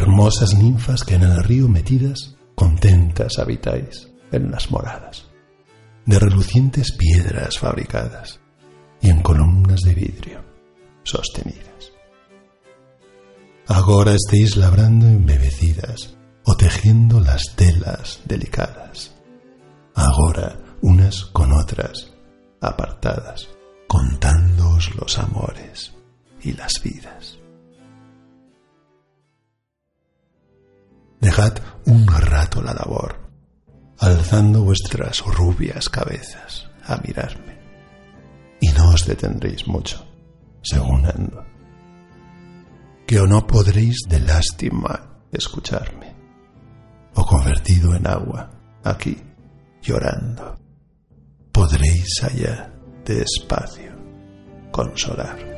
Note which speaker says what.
Speaker 1: formosas ninfas que en el río metidas contentas habitáis en las moradas, de relucientes piedras fabricadas y en columnas de vidrio sostenidas. Agora estéis labrando embebecidas o tejiendo las telas delicadas, agora unas con otras apartadas, contándoos los amores y las vidas. Un rato la labor, alzando vuestras rubias cabezas a mirarme, y no os detendréis mucho, según ando, que o no podréis de lástima escucharme, o convertido en agua, aquí, llorando, podréis allá, despacio, consolarme.